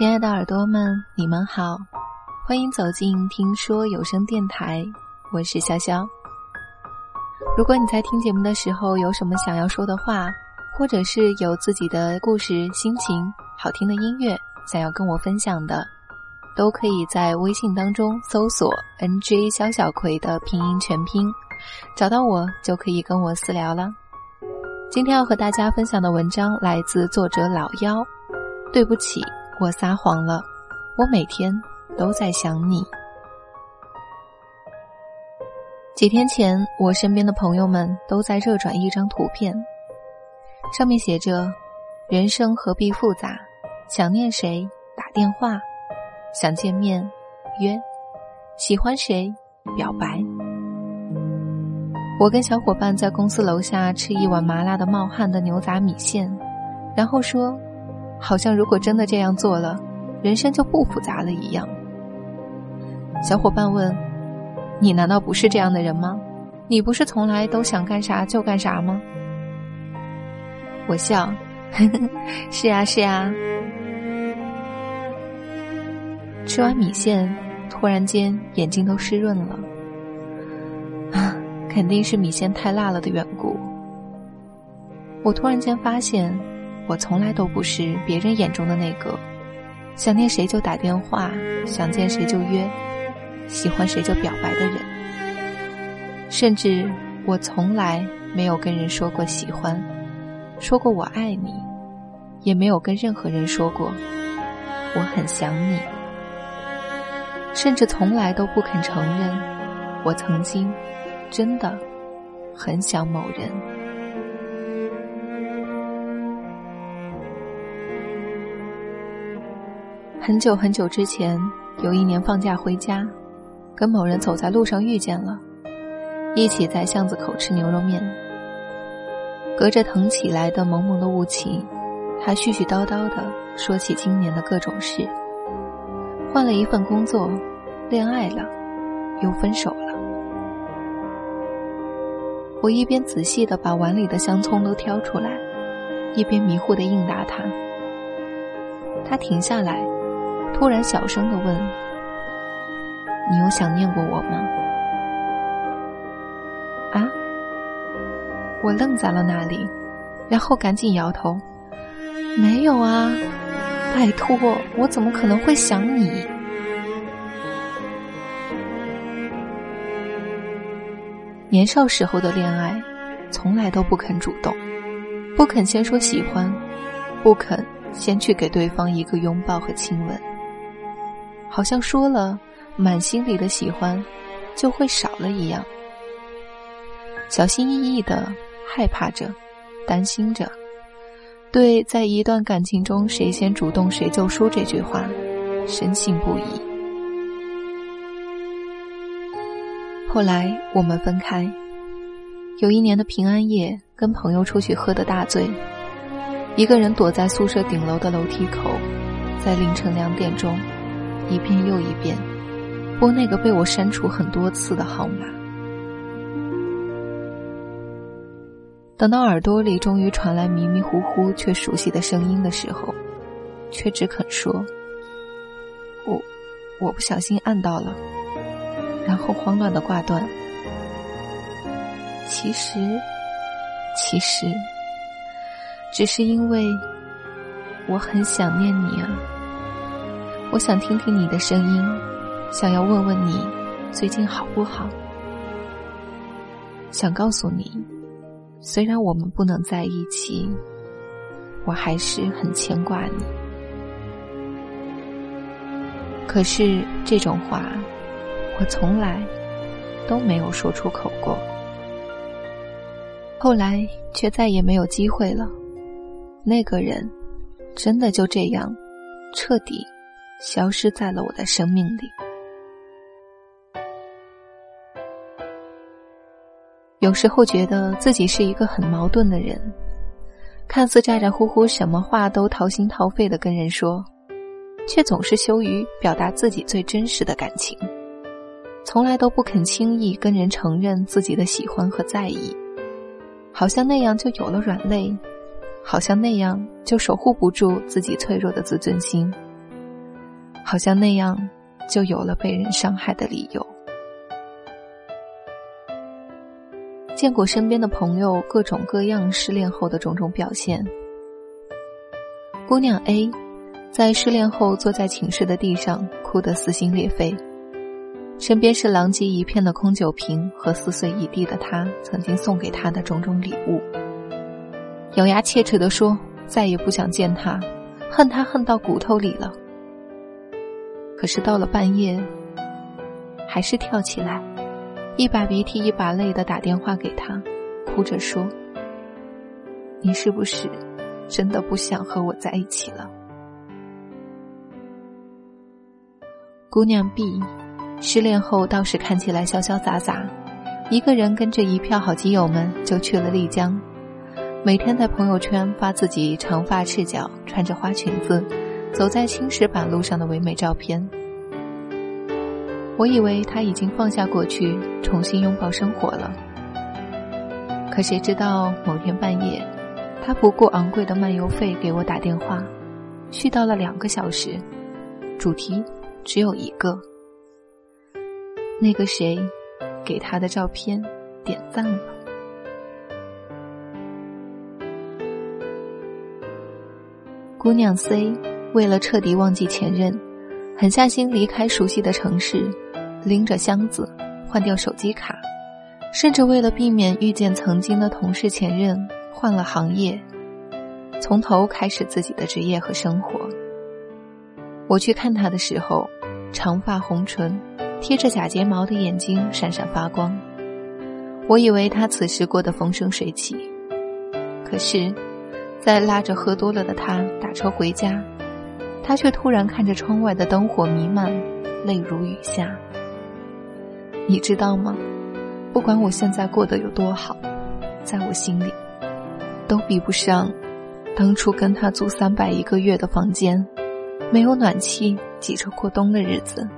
亲爱的耳朵们，你们好，欢迎走进听说有声电台，我是潇潇。如果你在听节目的时候有什么想要说的话，或者是有自己的故事、心情、好听的音乐想要跟我分享的，都可以在微信当中搜索 “nj 小小葵”的拼音全拼，找到我就可以跟我私聊了。今天要和大家分享的文章来自作者老妖。对不起，我撒谎了，我每天都在想你。几天前，我身边的朋友们都在热转一张图片，上面写着：“人生何必复杂，想念谁打电话，想见面约，喜欢谁表白。”我跟小伙伴在公司楼下吃一碗麻辣的冒汗的牛杂米线，然后说：“好像如果真的这样做了，人生就不复杂了一样。”小伙伴问：“你难道不是这样的人吗？你不是从来都想干啥就干啥吗？”我笑：“呵呵，是啊，是啊。”吃完米线，突然间眼睛都湿润了。啊肯定是米线太辣了的缘故。我突然间发现，我从来都不是别人眼中的那个想念谁就打电话、想见谁就约、喜欢谁就表白的人。甚至我从来没有跟人说过喜欢，说过我爱你，也没有跟任何人说过我很想你。甚至从来都不肯承认，我曾经。真的很想某人。很久很久之前，有一年放假回家，跟某人走在路上遇见了，一起在巷子口吃牛肉面。隔着腾起来的蒙蒙的雾气，他絮絮叨叨的说起今年的各种事。换了一份工作，恋爱了，又分手了。我一边仔细的把碗里的香葱都挑出来，一边迷糊的应答他。他停下来，突然小声的问：“你有想念过我吗？”啊！我愣在了那里，然后赶紧摇头：“没有啊，拜托，我怎么可能会想你？”年少时候的恋爱，从来都不肯主动，不肯先说喜欢，不肯先去给对方一个拥抱和亲吻。好像说了，满心里的喜欢就会少了一样。小心翼翼的，害怕着，担心着，对在一段感情中谁先主动谁就输这句话，深信不疑。后来我们分开。有一年的平安夜，跟朋友出去喝的大醉，一个人躲在宿舍顶楼的楼梯口，在凌晨两点钟，一遍又一遍拨那个被我删除很多次的号码。等到耳朵里终于传来迷迷糊糊却熟悉的声音的时候，却只肯说：“我，我不小心按到了。”然后慌乱的挂断。其实，其实，只是因为我很想念你啊！我想听听你的声音，想要问问你最近好不好？想告诉你，虽然我们不能在一起，我还是很牵挂你。可是这种话。我从来都没有说出口过，后来却再也没有机会了。那个人真的就这样彻底消失在了我的生命里。有时候觉得自己是一个很矛盾的人，看似咋咋呼呼，什么话都掏心掏肺的跟人说，却总是羞于表达自己最真实的感情。从来都不肯轻易跟人承认自己的喜欢和在意，好像那样就有了软肋，好像那样就守护不住自己脆弱的自尊心，好像那样就有了被人伤害的理由。见过身边的朋友各种各样失恋后的种种表现。姑娘 A，在失恋后坐在寝室的地上哭得撕心裂肺，身边是狼藉一片的空酒瓶和撕碎一地的她曾经送给她的种种礼物，咬牙切齿地说再也不想见他，恨他恨到骨头里了。可是到了半夜，还是跳起来。一把鼻涕一把泪的打电话给他，哭着说：“你是不是真的不想和我在一起了？”姑娘 B，失恋后倒是看起来潇潇洒洒，一个人跟着一票好基友们就去了丽江，每天在朋友圈发自己长发赤脚、穿着花裙子，走在青石板路上的唯美照片。我以为他已经放下过去，重新拥抱生活了。可谁知道某天半夜，他不顾昂贵的漫游费给我打电话，絮叨了两个小时，主题只有一个：那个谁给他的照片点赞了。姑娘 C 为了彻底忘记前任，狠下心离开熟悉的城市。拎着箱子，换掉手机卡，甚至为了避免遇见曾经的同事前任，换了行业，从头开始自己的职业和生活。我去看他的时候，长发红唇，贴着假睫毛的眼睛闪闪发光。我以为他此时过得风生水起，可是，在拉着喝多了的他打车回家，他却突然看着窗外的灯火弥漫，泪如雨下。你知道吗？不管我现在过得有多好，在我心里，都比不上当初跟他租三百一个月的房间，没有暖气，挤着过冬的日子。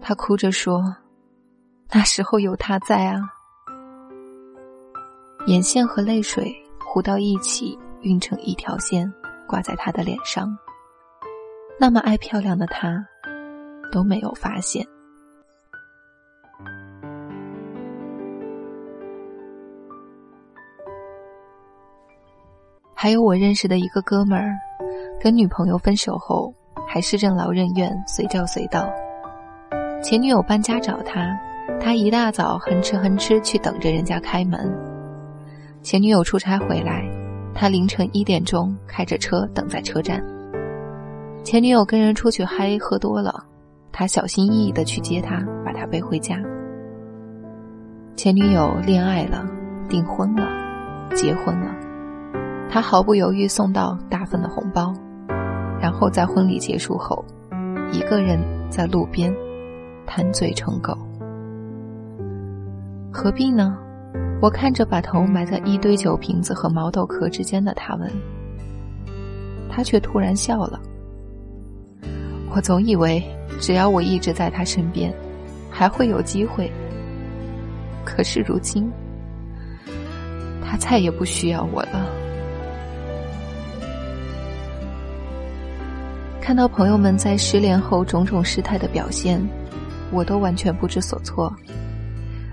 他哭着说：“那时候有他在啊。”眼线和泪水糊到一起，晕成一条线，挂在他的脸上。那么爱漂亮的他，都没有发现。还有我认识的一个哥们儿，跟女朋友分手后，还是任劳任怨、随叫随到。前女友搬家找他，他一大早哼哧哼哧去等着人家开门。前女友出差回来，他凌晨一点钟开着车等在车站。前女友跟人出去嗨喝多了，他小心翼翼的去接她，把她背回家。前女友恋爱了，订婚了，结婚了。他毫不犹豫送到大份的红包，然后在婚礼结束后，一个人在路边贪醉成狗。何必呢？我看着把头埋在一堆酒瓶子和毛豆壳之间的他问，他却突然笑了。我总以为只要我一直在他身边，还会有机会。可是如今，他再也不需要我了。看到朋友们在失恋后种种失态的表现，我都完全不知所措，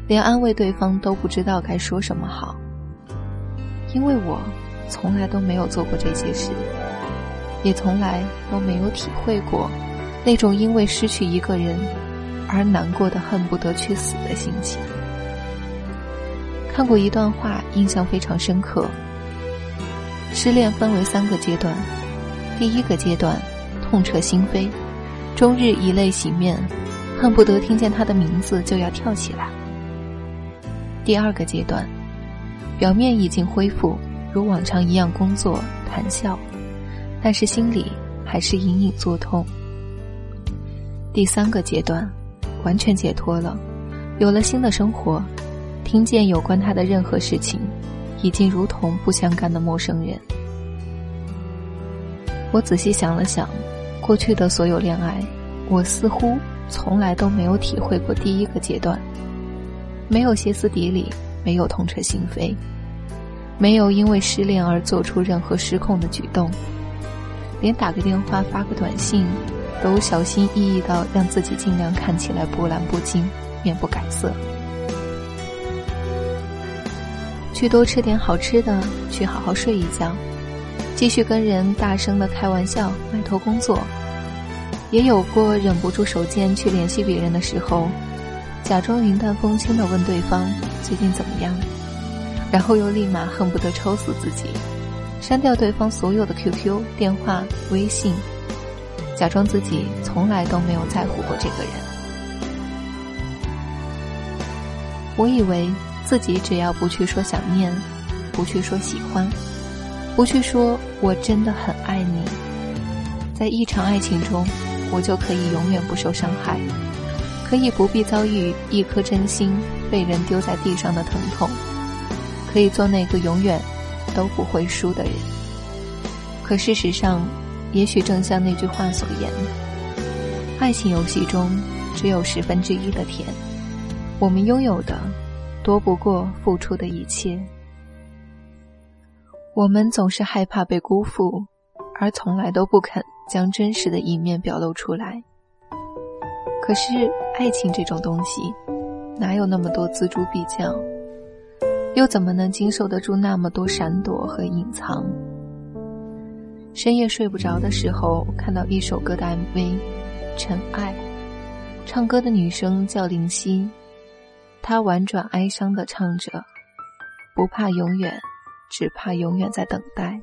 连安慰对方都不知道该说什么好。因为我从来都没有做过这些事，也从来都没有体会过那种因为失去一个人而难过的恨不得去死的心情。看过一段话，印象非常深刻。失恋分为三个阶段，第一个阶段。痛彻心扉，终日以泪洗面，恨不得听见他的名字就要跳起来。第二个阶段，表面已经恢复，如往常一样工作谈笑，但是心里还是隐隐作痛。第三个阶段，完全解脱了，有了新的生活，听见有关他的任何事情，已经如同不相干的陌生人。我仔细想了想。过去的所有恋爱，我似乎从来都没有体会过第一个阶段，没有歇斯底里，没有痛彻心扉，没有因为失恋而做出任何失控的举动，连打个电话、发个短信，都小心翼翼到让自己尽量看起来波澜不惊、面不改色。去多吃点好吃的，去好好睡一觉，继续跟人大声的开玩笑、埋头工作。也有过忍不住手贱去联系别人的时候，假装云淡风轻的问对方最近怎么样，然后又立马恨不得抽死自己。删掉对方所有的 QQ、电话、微信，假装自己从来都没有在乎过这个人。我以为自己只要不去说想念，不去说喜欢，不去说我真的很爱你，在一场爱情中，我就可以永远不受伤害，可以不必遭遇一颗真心被人丢在地上的疼痛，可以做那个永远。都不会输的人。可事实上，也许正像那句话所言，爱情游戏中只有十分之一的甜。我们拥有的，多不过付出的一切。我们总是害怕被辜负，而从来都不肯将真实的一面表露出来。可是，爱情这种东西，哪有那么多锱铢必较？又怎么能经受得住那么多闪躲和隐藏？深夜睡不着的时候，看到一首歌的 MV，《尘埃》，唱歌的女生叫林夕，她婉转哀伤的唱着：“不怕永远，只怕永远在等待。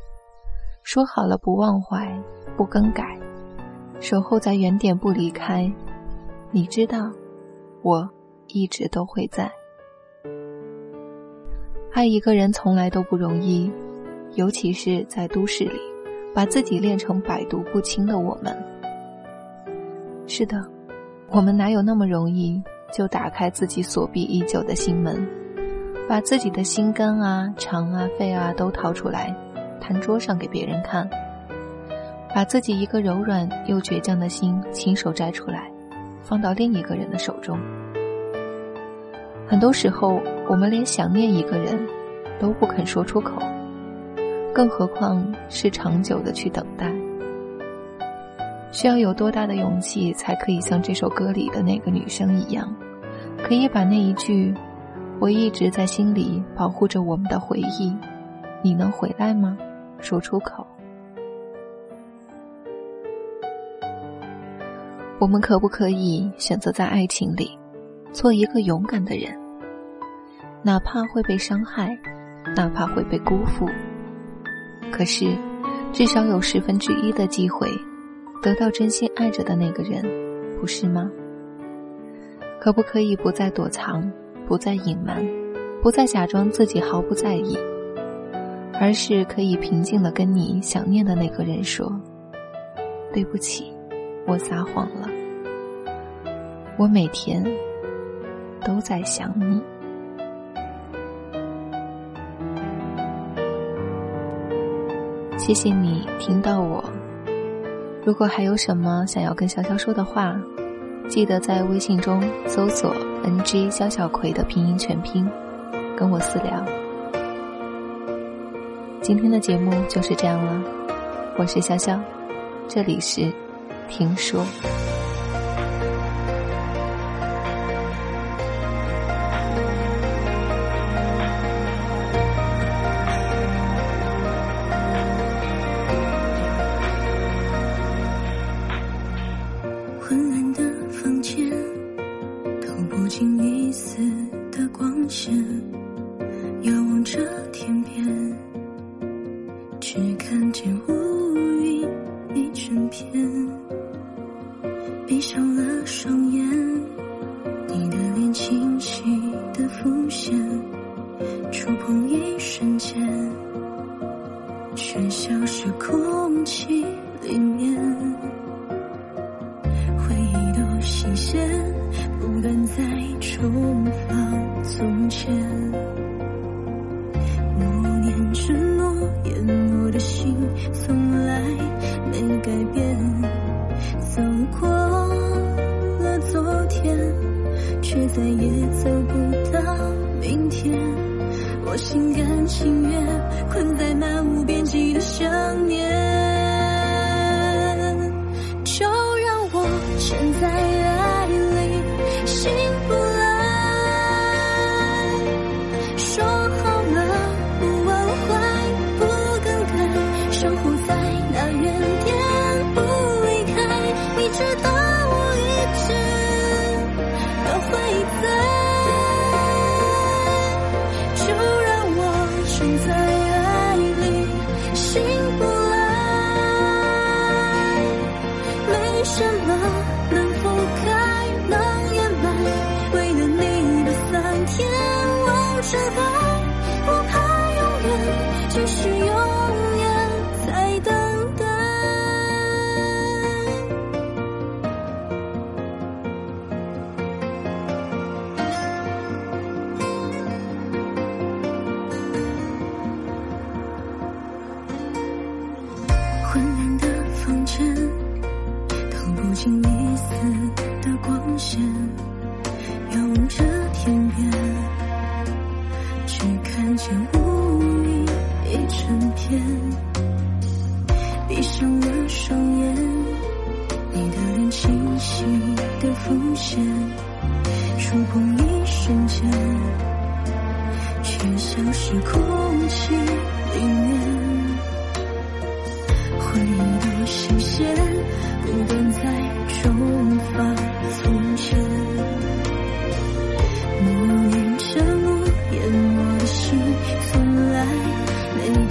说好了不忘怀，不更改，守候在原点不离开。你知道，我一直都会在。”爱一个人从来都不容易，尤其是在都市里，把自己练成百毒不侵的我们。是的，我们哪有那么容易就打开自己锁闭已久的心门，把自己的心肝啊、肠啊、肺啊都掏出来，摊桌上给别人看，把自己一个柔软又倔强的心亲手摘出来，放到另一个人的手中。很多时候，我们连想念一个人，都不肯说出口，更何况是长久的去等待。需要有多大的勇气，才可以像这首歌里的那个女生一样，可以把那一句“我一直在心里保护着我们的回忆，你能回来吗？”说出口。我们可不可以选择在爱情里，做一个勇敢的人？哪怕会被伤害，哪怕会被辜负，可是，至少有十分之一的机会，得到真心爱着的那个人，不是吗？可不可以不再躲藏，不再隐瞒，不再假装自己毫不在意，而是可以平静的跟你想念的那个人说：“对不起，我撒谎了，我每天都在想你。”谢谢你听到我。如果还有什么想要跟潇潇说的话，记得在微信中搜索 “ng 肖小葵”的拼音全拼，跟我私聊。今天的节目就是这样了，我是潇潇，这里是听说。闭上了双眼你的脸清晰的浮现。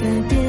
改变